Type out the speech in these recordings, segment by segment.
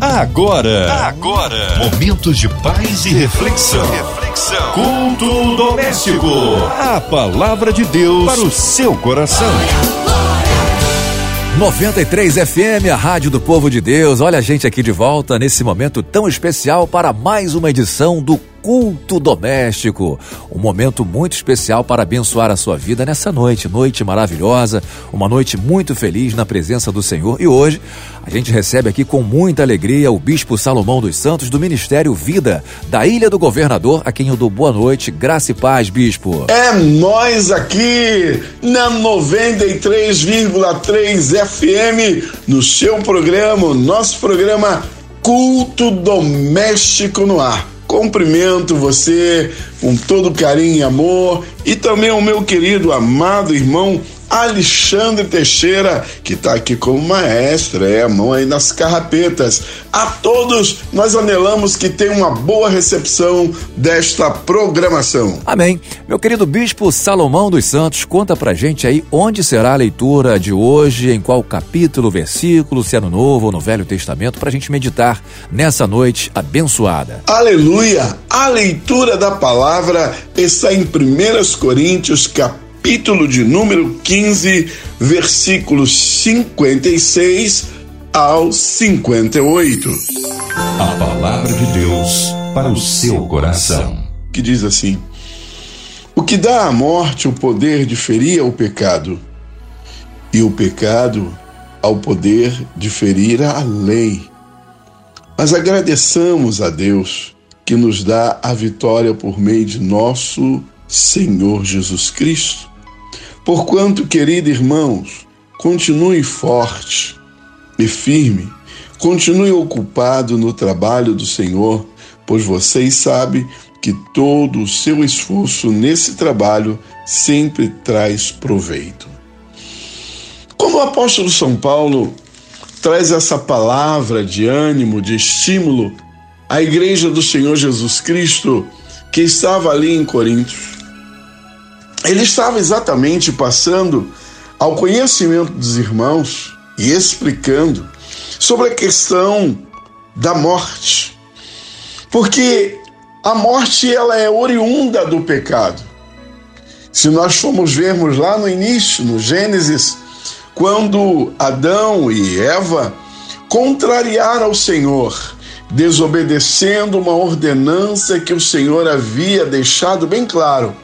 Agora, agora, momentos de paz e reflexão. reflexão. Culto doméstico. A palavra de Deus para o seu coração. 93 FM, a rádio do povo de Deus. Olha a gente aqui de volta nesse momento tão especial para mais uma edição do culto doméstico. Um momento muito especial para abençoar a sua vida nessa noite, noite maravilhosa, uma noite muito feliz na presença do Senhor. E hoje a gente recebe aqui com muita alegria o Bispo Salomão dos Santos do Ministério Vida, da Ilha do Governador, a quem eu dou boa noite, graça e paz, Bispo. É nós aqui na 93,3 FM, no seu programa, nosso programa Culto Doméstico no Ar Cumprimento você com todo carinho e amor. E também o meu querido amado irmão Alexandre Teixeira, que está aqui como maestro, é a mão aí nas carrapetas. A todos, nós anelamos que tenham uma boa recepção desta programação. Amém. Meu querido Bispo Salomão dos Santos, conta pra gente aí onde será a leitura de hoje, em qual capítulo, versículo, se é no Novo ou no Velho Testamento, pra gente meditar nessa noite abençoada. Aleluia! A leitura da palavra está em 1 Coríntios, capítulo capítulo de número 15, versículos 56 ao 58. A palavra de Deus para o seu coração. Que diz assim: O que dá à morte o poder de ferir é o pecado, e o pecado ao poder de ferir a lei. Mas agradeçamos a Deus que nos dá a vitória por meio de nosso Senhor Jesus Cristo. Porquanto, querido irmãos, continue forte e firme, continue ocupado no trabalho do Senhor, pois vocês sabem que todo o seu esforço nesse trabalho sempre traz proveito. Como o apóstolo São Paulo traz essa palavra de ânimo, de estímulo à igreja do Senhor Jesus Cristo que estava ali em Coríntios, ele estava exatamente passando ao conhecimento dos irmãos e explicando sobre a questão da morte. Porque a morte ela é oriunda do pecado. Se nós formos vermos lá no início, no Gênesis, quando Adão e Eva contrariaram o Senhor, desobedecendo uma ordenança que o Senhor havia deixado bem claro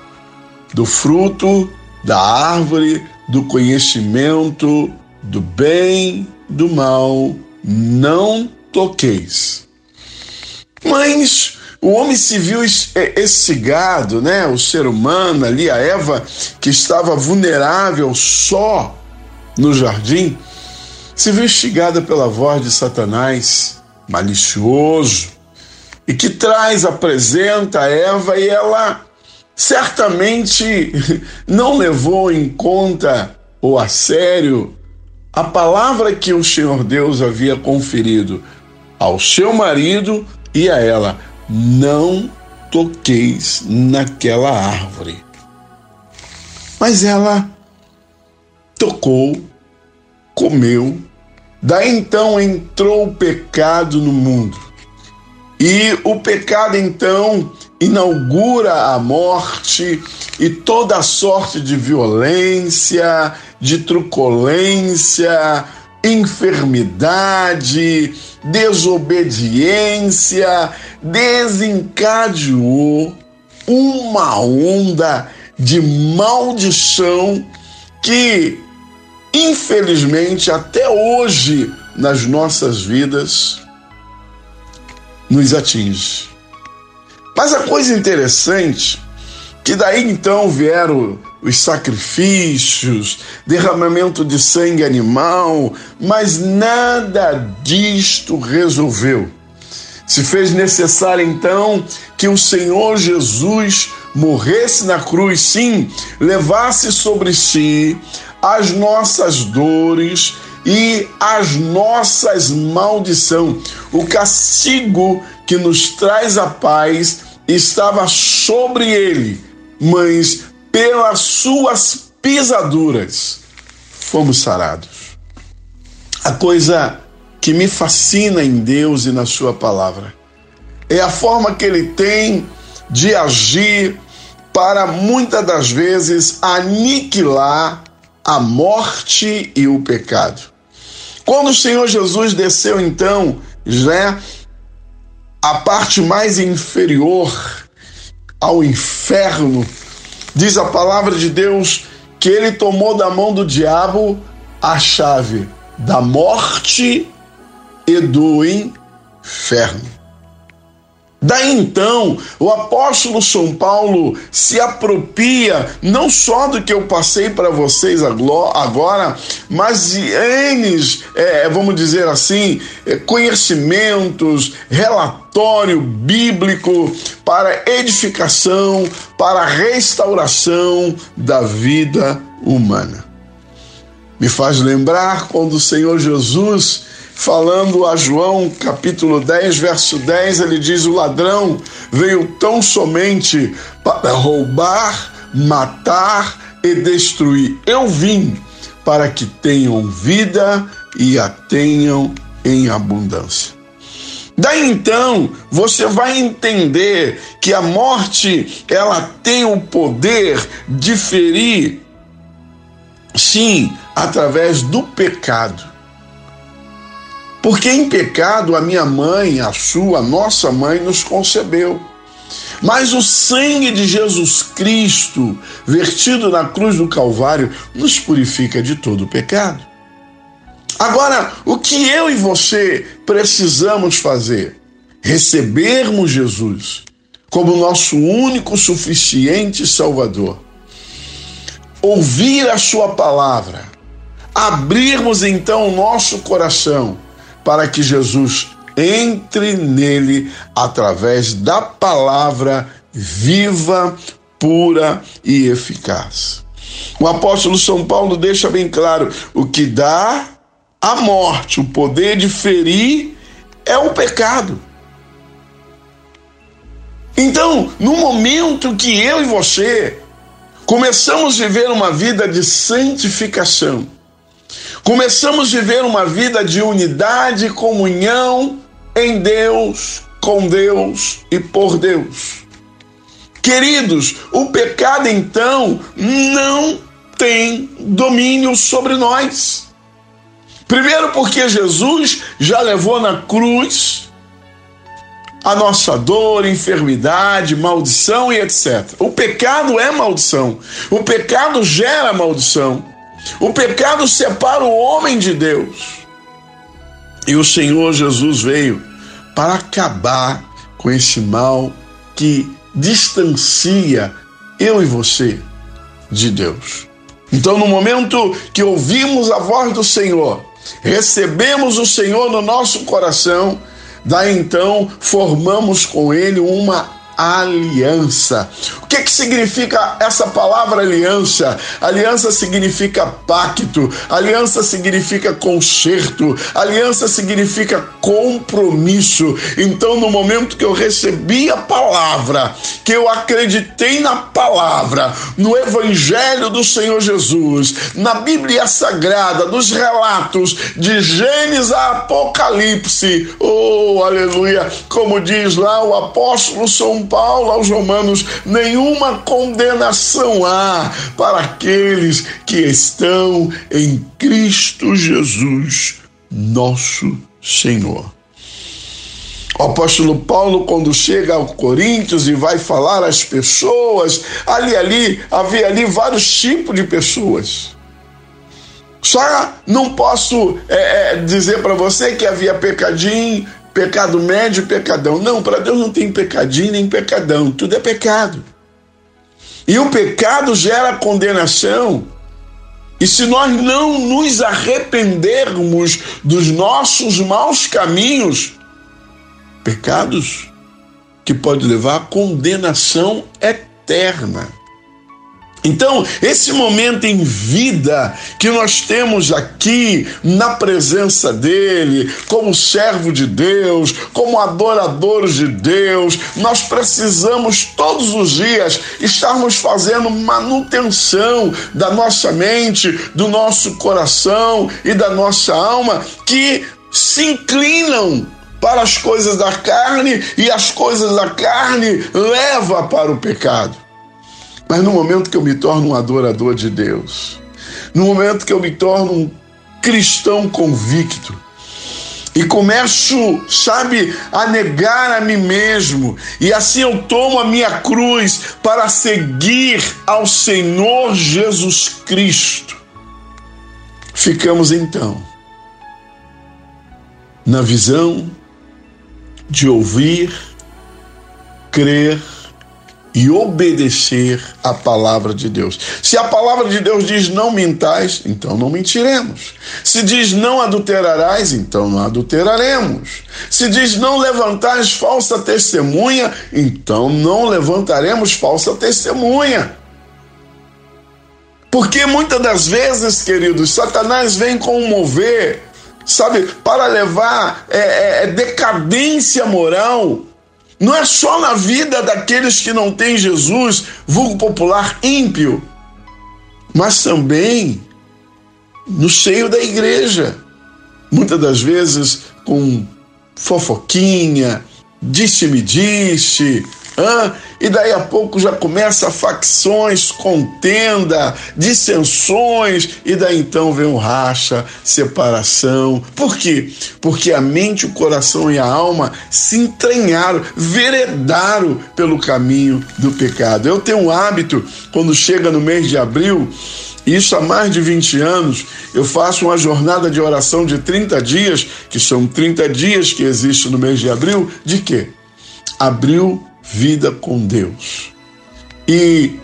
do fruto da árvore do conhecimento do bem, do mal, não toqueis. Mas o homem se viu estigado, né? O ser humano ali, a Eva, que estava vulnerável só no jardim, se viu instigada pela voz de Satanás, malicioso, e que traz, apresenta a Eva e ela certamente não levou em conta ou a sério a palavra que o Senhor Deus havia conferido ao seu marido e a ela: não toqueis naquela árvore. Mas ela tocou, comeu, daí então entrou o pecado no mundo. E o pecado então inaugura a morte e toda sorte de violência, de truculência, enfermidade, desobediência, desencadeou uma onda de maldição que, infelizmente, até hoje nas nossas vidas, nos atinge. Mas a coisa interessante que daí então vieram os sacrifícios, derramamento de sangue animal, mas nada disto resolveu. Se fez necessário então que o Senhor Jesus morresse na cruz, sim, levasse sobre si as nossas dores e as nossas maldição. O castigo que nos traz a paz estava sobre ele, mas pelas suas pisaduras fomos sarados. A coisa que me fascina em Deus e na Sua palavra. É a forma que Ele tem de agir para muitas das vezes aniquilar a morte e o pecado. Quando o Senhor Jesus desceu, então, já a parte mais inferior ao inferno, diz a palavra de Deus que ele tomou da mão do diabo a chave da morte e do inferno. Daí então, o apóstolo São Paulo se apropria não só do que eu passei para vocês agora, mas de N, é, vamos dizer assim, é, conhecimentos, relatório bíblico para edificação, para restauração da vida humana. Me faz lembrar quando o Senhor Jesus falando a João capítulo 10, verso 10, ele diz: O ladrão veio tão somente para roubar, matar e destruir. Eu vim para que tenham vida e a tenham em abundância. Daí então, você vai entender que a morte, ela tem o poder de ferir, sim, através do pecado. Porque em pecado a minha mãe, a sua, a nossa mãe nos concebeu. Mas o sangue de Jesus Cristo, vertido na cruz do Calvário, nos purifica de todo pecado. Agora, o que eu e você precisamos fazer? Recebermos Jesus como nosso único suficiente Salvador. Ouvir a Sua palavra, abrirmos então o nosso coração para que Jesus entre nele através da palavra viva, pura e eficaz. O apóstolo São Paulo deixa bem claro: o que dá a morte, o poder de ferir, é o pecado. Então, no momento que eu e você começamos a viver uma vida de santificação, Começamos a viver uma vida de unidade e comunhão em Deus, com Deus e por Deus. Queridos, o pecado então não tem domínio sobre nós. Primeiro, porque Jesus já levou na cruz a nossa dor, enfermidade, maldição e etc. O pecado é maldição. O pecado gera maldição. O pecado separa o homem de Deus. E o Senhor Jesus veio para acabar com esse mal que distancia eu e você de Deus. Então, no momento que ouvimos a voz do Senhor, recebemos o Senhor no nosso coração, daí então formamos com Ele uma aliança. O que, que significa essa palavra aliança? Aliança significa pacto, aliança significa conserto, aliança significa compromisso. Então, no momento que eu recebi a palavra, que eu acreditei na palavra, no Evangelho do Senhor Jesus, na Bíblia Sagrada, nos relatos de Gênesis a Apocalipse, oh, aleluia, como diz lá o apóstolo São Paulo aos Romanos, nenhuma condenação há para aqueles que estão em Cristo Jesus, nosso Senhor. O apóstolo Paulo, quando chega ao Coríntios e vai falar às pessoas, ali, ali, havia ali vários tipos de pessoas. Só não posso é, é, dizer para você que havia pecadinho, pecado médio pecadão. Não, para Deus não tem pecadinho nem pecadão, tudo é pecado. E o pecado gera condenação. E se nós não nos arrependermos dos nossos maus caminhos, pecados que pode levar à condenação eterna. Então, esse momento em vida que nós temos aqui na presença dele, como servo de Deus, como adoradores de Deus, nós precisamos todos os dias estarmos fazendo manutenção da nossa mente, do nosso coração e da nossa alma, que se inclinam para as coisas da carne e as coisas da carne leva para o pecado. Mas no momento que eu me torno um adorador de Deus, no momento que eu me torno um cristão convicto, e começo, sabe, a negar a mim mesmo, e assim eu tomo a minha cruz para seguir ao Senhor Jesus Cristo. Ficamos então na visão de ouvir, crer e obedecer a palavra de Deus. Se a palavra de Deus diz não mintais, então não mentiremos. Se diz não adulterarás, então não adulteraremos. Se diz não levantais falsa testemunha, então não levantaremos falsa testemunha. Porque muitas das vezes, queridos, Satanás vem com um mover, sabe, para levar é, é, é decadência moral não é só na vida daqueles que não têm Jesus, vulgo popular ímpio, mas também no seio da igreja. Muitas das vezes com fofoquinha, disse-me disse, e daí a pouco já começa facções, contenda, dissensões, e daí então vem o racha, separação. Por quê? Porque a mente, o coração e a alma se entranharam, veredaram pelo caminho do pecado. Eu tenho um hábito, quando chega no mês de abril, isso há mais de 20 anos, eu faço uma jornada de oração de 30 dias, que são 30 dias que existe no mês de abril, de quê? Abril vida com Deus. E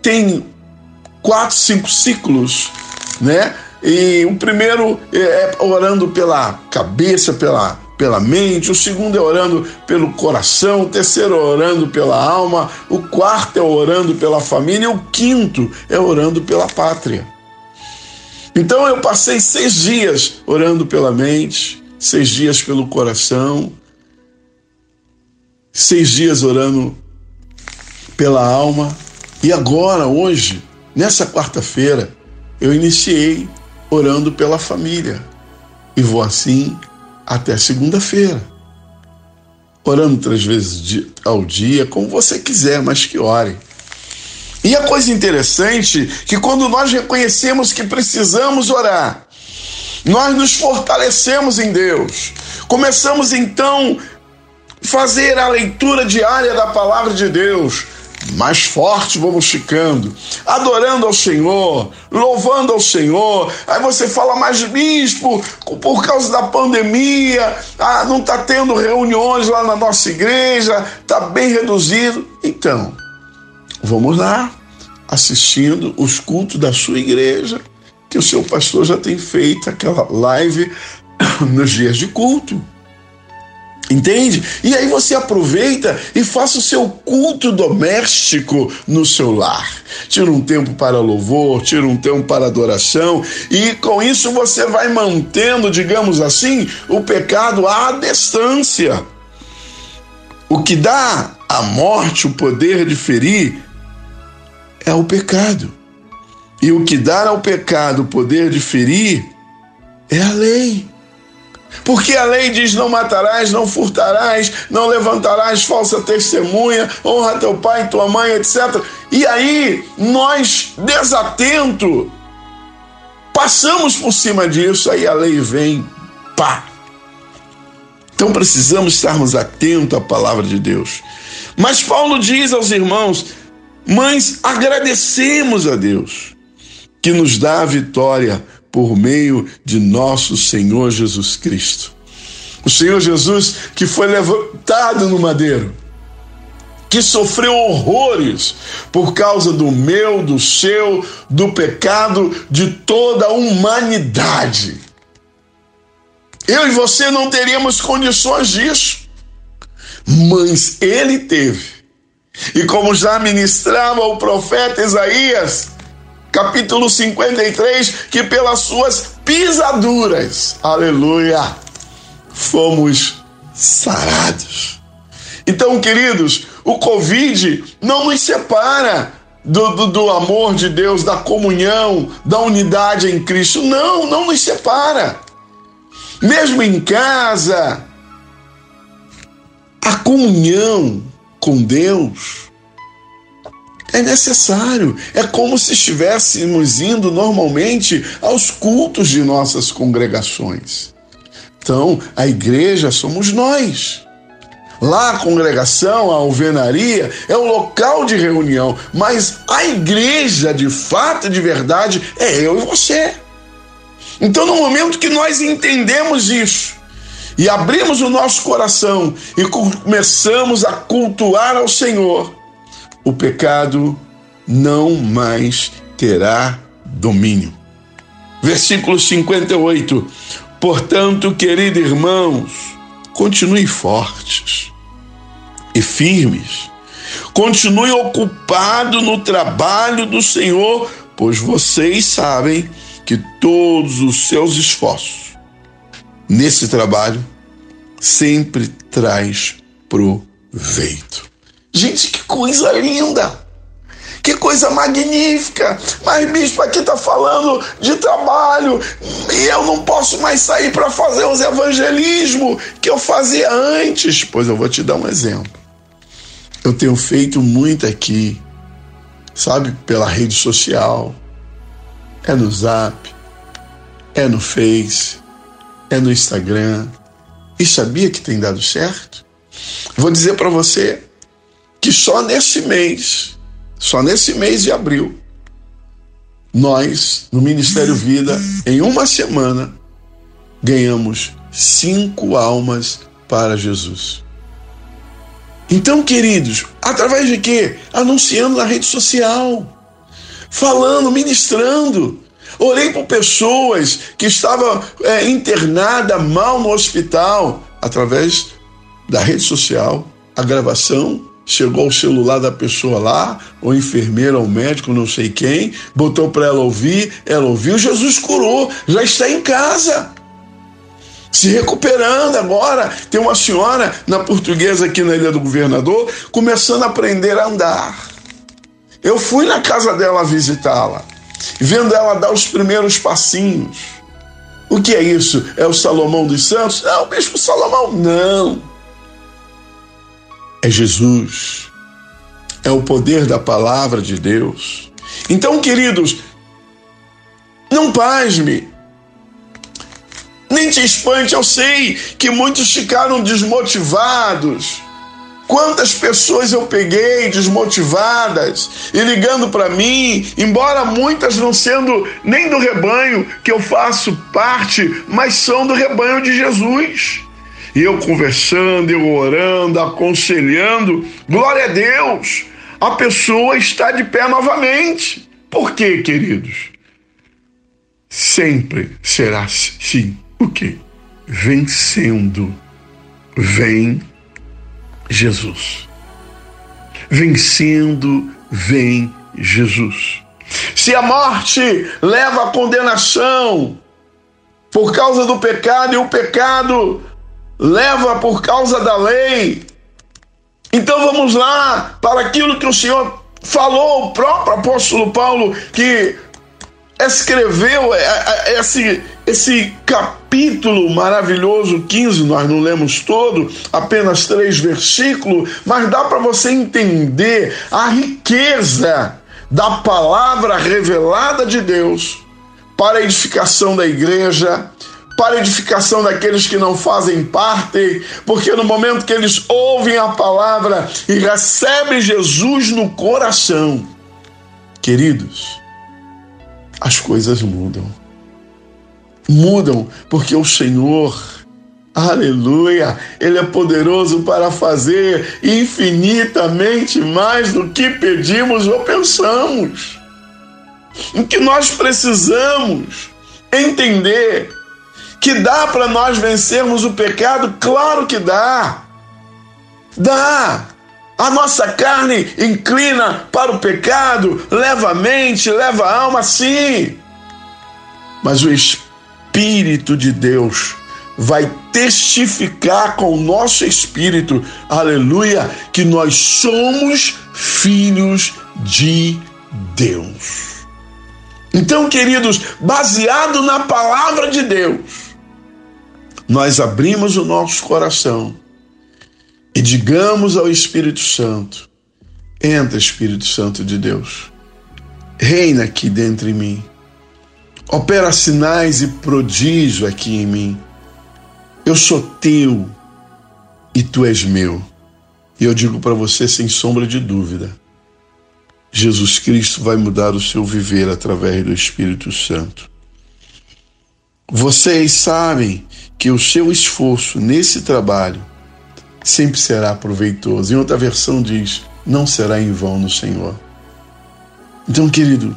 tem quatro, cinco ciclos, né? E o primeiro é orando pela cabeça, pela, pela mente, o segundo é orando pelo coração, o terceiro é orando pela alma, o quarto é orando pela família e o quinto é orando pela pátria. Então eu passei seis dias orando pela mente, seis dias pelo coração, seis dias orando pela alma. E agora, hoje, nessa quarta-feira, eu iniciei orando pela família. E vou assim até segunda-feira. Orando três vezes ao dia, como você quiser, mas que ore. E a coisa interessante que quando nós reconhecemos que precisamos orar, nós nos fortalecemos em Deus. Começamos então fazer a leitura diária da palavra de Deus. Mais forte vamos ficando, adorando ao Senhor, louvando ao Senhor. Aí você fala, mas bispo, por causa da pandemia, ah, não está tendo reuniões lá na nossa igreja, está bem reduzido. Então, vamos lá, assistindo os cultos da sua igreja, que o seu pastor já tem feito aquela live nos dias de culto. Entende? E aí você aproveita e faça o seu culto doméstico no seu lar. Tira um tempo para louvor, tira um tempo para adoração, e com isso você vai mantendo, digamos assim, o pecado à distância. O que dá à morte o poder de ferir é o pecado. E o que dá ao pecado o poder de ferir é a lei. Porque a lei diz: não matarás, não furtarás, não levantarás falsa testemunha, honra teu pai tua mãe, etc. E aí, nós, desatento, passamos por cima disso, aí a lei vem, pá. Então precisamos estarmos atentos à palavra de Deus. Mas Paulo diz aos irmãos: Mães, agradecemos a Deus que nos dá a vitória por meio de nosso Senhor Jesus Cristo. O Senhor Jesus que foi levantado no madeiro, que sofreu horrores por causa do meu, do seu, do pecado de toda a humanidade. Eu e você não teríamos condições disso, mas ele teve. E como já ministrava o profeta Isaías, capítulo 53, que pelas suas pisaduras, aleluia, fomos sarados. Então, queridos, o Covid não nos separa do, do, do, amor de Deus, da comunhão, da unidade em Cristo. Não, não nos separa. mesmo em casa, a comunhão com Deus é necessário. É como se estivéssemos indo normalmente aos cultos de nossas congregações. Então, a igreja somos nós. Lá a congregação, a alvenaria, é o local de reunião, mas a igreja, de fato e de verdade, é eu e você. Então, no momento que nós entendemos isso e abrimos o nosso coração e começamos a cultuar ao Senhor, o pecado não mais terá domínio. Versículo 58. Portanto, queridos irmãos, continue fortes e firmes. Continue ocupado no trabalho do Senhor, pois vocês sabem que todos os seus esforços nesse trabalho sempre traz proveito. Gente, que coisa linda! Que coisa magnífica! Mas, bispo, aqui está falando de trabalho e eu não posso mais sair para fazer os evangelismo que eu fazia antes. Pois eu vou te dar um exemplo. Eu tenho feito muito aqui, sabe, pela rede social. É no Zap, é no Face, é no Instagram. E sabia que tem dado certo? Vou dizer para você que só nesse mês só nesse mês de abril, nós, no Ministério Vida, em uma semana, ganhamos cinco almas para Jesus. Então, queridos, através de quê? Anunciando na rede social, falando, ministrando. Orei por pessoas que estavam é, internadas mal no hospital, através da rede social, a gravação chegou o celular da pessoa lá, ou enfermeira, ou médico, não sei quem, botou para ela ouvir, ela ouviu, Jesus curou, já está em casa. Se recuperando agora. Tem uma senhora na portuguesa aqui na Ilha do Governador começando a aprender a andar. Eu fui na casa dela visitá-la, vendo ela dar os primeiros passinhos. O que é isso? É o Salomão dos Santos? Não, o Bispo Salomão, não é Jesus, é o poder da palavra de Deus. Então, queridos, não pasme, nem te espante. Eu sei que muitos ficaram desmotivados. Quantas pessoas eu peguei desmotivadas e ligando para mim, embora muitas não sendo nem do rebanho que eu faço parte, mas são do rebanho de Jesus. E eu conversando, eu orando, aconselhando. Glória a Deus! A pessoa está de pé novamente. Por quê, queridos? Sempre será sim. O quê? Vencendo. Vem Jesus. Vencendo, vem Jesus. Se a morte leva à condenação por causa do pecado e o pecado leva por causa da lei. Então vamos lá para aquilo que o Senhor falou, o próprio apóstolo Paulo, que escreveu é, é, é, esse, esse capítulo maravilhoso, 15, nós não lemos todo, apenas três versículos, mas dá para você entender a riqueza da palavra revelada de Deus para a edificação da igreja, para edificação daqueles que não fazem parte, porque no momento que eles ouvem a palavra e recebem Jesus no coração, queridos, as coisas mudam. Mudam porque o Senhor, aleluia, Ele é poderoso para fazer infinitamente mais do que pedimos ou pensamos. O que nós precisamos entender que dá para nós vencermos o pecado? Claro que dá. Dá. A nossa carne inclina para o pecado, leva a mente, leva a alma, sim. Mas o Espírito de Deus vai testificar com o nosso espírito, aleluia, que nós somos filhos de Deus. Então, queridos, baseado na palavra de Deus, nós abrimos o nosso coração e digamos ao Espírito Santo: Entra, Espírito Santo de Deus, reina aqui dentro de mim, opera sinais e prodígio aqui em mim. Eu sou teu e tu és meu. E eu digo para você sem sombra de dúvida: Jesus Cristo vai mudar o seu viver através do Espírito Santo. Vocês sabem que o seu esforço nesse trabalho sempre será proveitoso. Em outra versão diz: não será em vão no Senhor. Então, querido,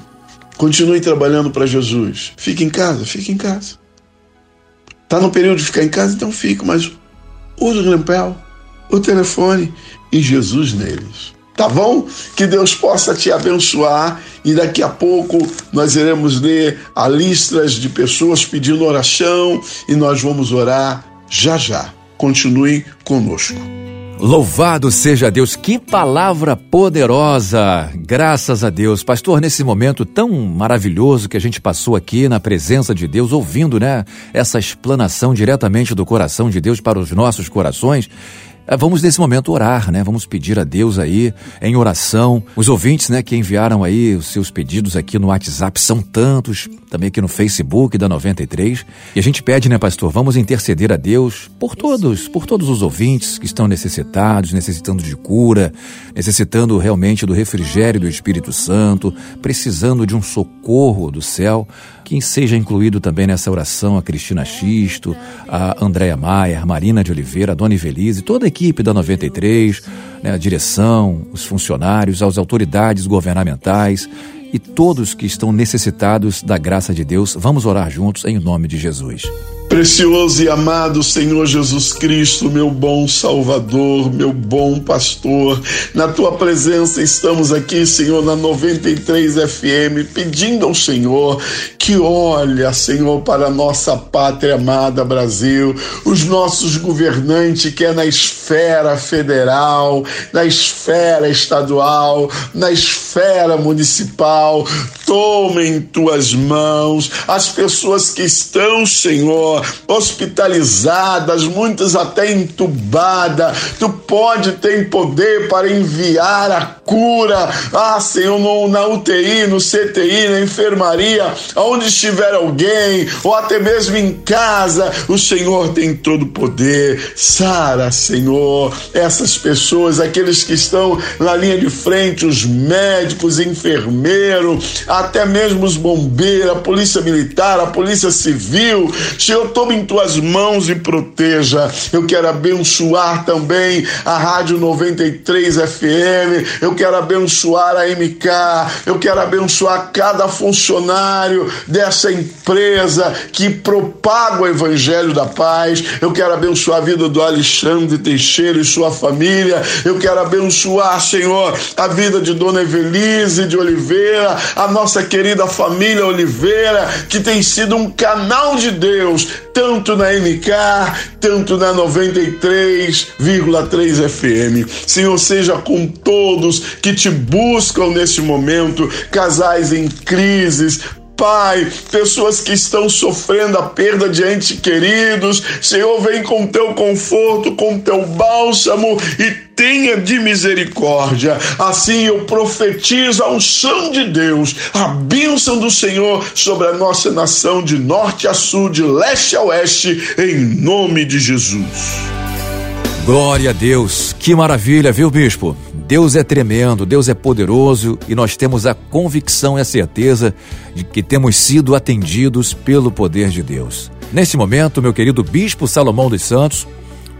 continue trabalhando para Jesus. Fique em casa, fique em casa. Está no período de ficar em casa, então fique, mas use o lampel, o telefone e Jesus neles. Tá bom? Que Deus possa te abençoar e daqui a pouco nós iremos ler a listas de pessoas pedindo oração e nós vamos orar já já. Continue conosco. Louvado seja Deus, que palavra poderosa! Graças a Deus. Pastor, nesse momento tão maravilhoso que a gente passou aqui na presença de Deus, ouvindo, né, essa explanação diretamente do coração de Deus para os nossos corações, vamos nesse momento orar, né? Vamos pedir a Deus aí em oração. Os ouvintes, né, que enviaram aí os seus pedidos aqui no WhatsApp são tantos, também aqui no Facebook da 93. E a gente pede, né, pastor, vamos interceder a Deus por todos, por todos os ouvintes que estão necessitados, necessitando de cura, necessitando realmente do refrigério do Espírito Santo, precisando de um socorro do céu. Quem seja incluído também nessa oração a Cristina Xisto, a Andréa Maia, a Marina de Oliveira, a Dona Ivelise, toda a equipe da 93, né, a direção, os funcionários, as autoridades governamentais e todos que estão necessitados da graça de Deus. Vamos orar juntos em nome de Jesus. Precioso e amado Senhor Jesus Cristo, meu bom Salvador, meu bom pastor, na tua presença estamos aqui, Senhor, na 93 FM, pedindo ao Senhor que olha, Senhor, para a nossa pátria amada Brasil, os nossos governantes, que é na esfera federal, na esfera estadual, na esfera municipal, tomem tuas mãos, as pessoas que estão, Senhor, hospitalizadas, muitas até entubadas. Tu pode ter poder para enviar a cura. Ah, Senhor, no, na UTI, no CTI, na enfermaria, onde estiver alguém, ou até mesmo em casa, o Senhor tem todo o poder. Sara, Senhor, essas pessoas, aqueles que estão na linha de frente, os médicos, enfermeiros, até mesmo os bombeiros, a polícia militar, a polícia civil. Senhor, tome em tuas mãos e proteja. Eu quero abençoar também a Rádio 93 FM, eu quero abençoar a MK, eu quero abençoar cada funcionário dessa empresa que propaga o Evangelho da Paz. Eu quero abençoar a vida do Alexandre Teixeira e sua família. Eu quero abençoar, Senhor, a vida de Dona Evelise de Oliveira, a nossa querida família Oliveira, que tem sido um canal de Deus tanto na MK, tanto na 93,3 FM. Senhor, seja com todos que te buscam neste momento, casais em crises, Pai, pessoas que estão sofrendo a perda de entes queridos, Senhor, vem com teu conforto, com teu bálsamo e tenha de misericórdia. Assim eu profetizo a unção de Deus, a bênção do Senhor sobre a nossa nação de norte a sul, de leste a oeste, em nome de Jesus. Glória a Deus, que maravilha, viu, bispo? Deus é tremendo, Deus é poderoso e nós temos a convicção e a certeza de que temos sido atendidos pelo poder de Deus. Nesse momento, meu querido Bispo Salomão dos Santos,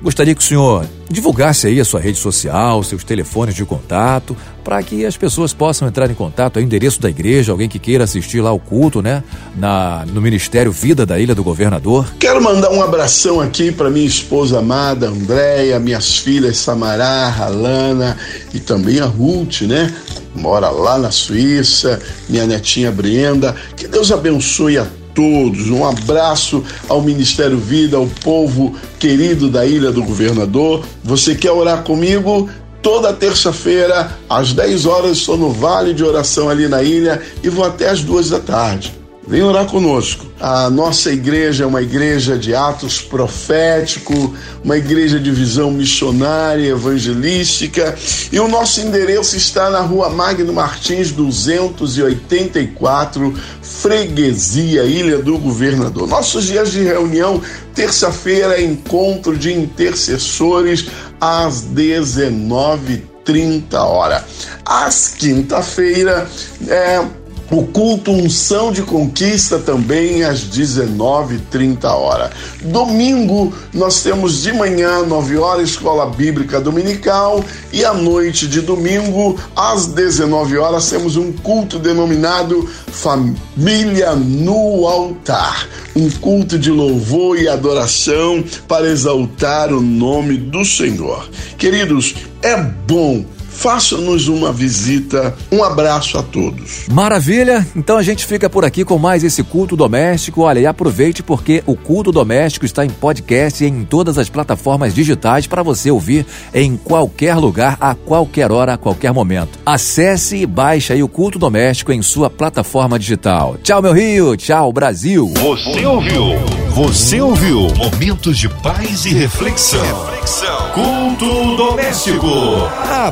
gostaria que o senhor divulgasse aí a sua rede social, seus telefones de contato, para que as pessoas possam entrar em contato, o endereço da igreja, alguém que queira assistir lá o culto, né? Na, no Ministério Vida da Ilha do Governador. Quero mandar um abração aqui para minha esposa amada, Andréia, minhas filhas Samará, Alana e também a Ruth, né? Mora lá na Suíça, minha netinha Brenda. Que Deus abençoe a todos. Um abraço ao Ministério Vida, ao povo querido da Ilha do Governador. Você quer orar comigo? Toda terça-feira, às 10 horas, estou no Vale de Oração ali na ilha e vou até às duas da tarde. Vem orar conosco. A nossa igreja é uma igreja de atos profético, uma igreja de visão missionária, evangelística, e o nosso endereço está na Rua Magno Martins 284, Freguesia, Ilha do Governador. Nossos dias de reunião, terça-feira, encontro de intercessores às 19h30 hora. Às quinta-feira, é o culto Unção de Conquista também às 19h30 hora. Domingo nós temos de manhã, 9 horas, Escola Bíblica Dominical e à noite de domingo, às 19 horas, temos um culto denominado Família no Altar. Um culto de louvor e adoração para exaltar o nome do Senhor. Queridos, é bom faça-nos uma visita. Um abraço a todos. Maravilha! Então a gente fica por aqui com mais esse culto doméstico. Olha, e aproveite porque o culto doméstico está em podcast e em todas as plataformas digitais para você ouvir em qualquer lugar, a qualquer hora, a qualquer momento. Acesse e baixe aí o culto doméstico em sua plataforma digital. Tchau, meu Rio! Tchau, Brasil! Você ouviu? Você ouviu? Momentos de paz e reflexão. reflexão. Culto doméstico. A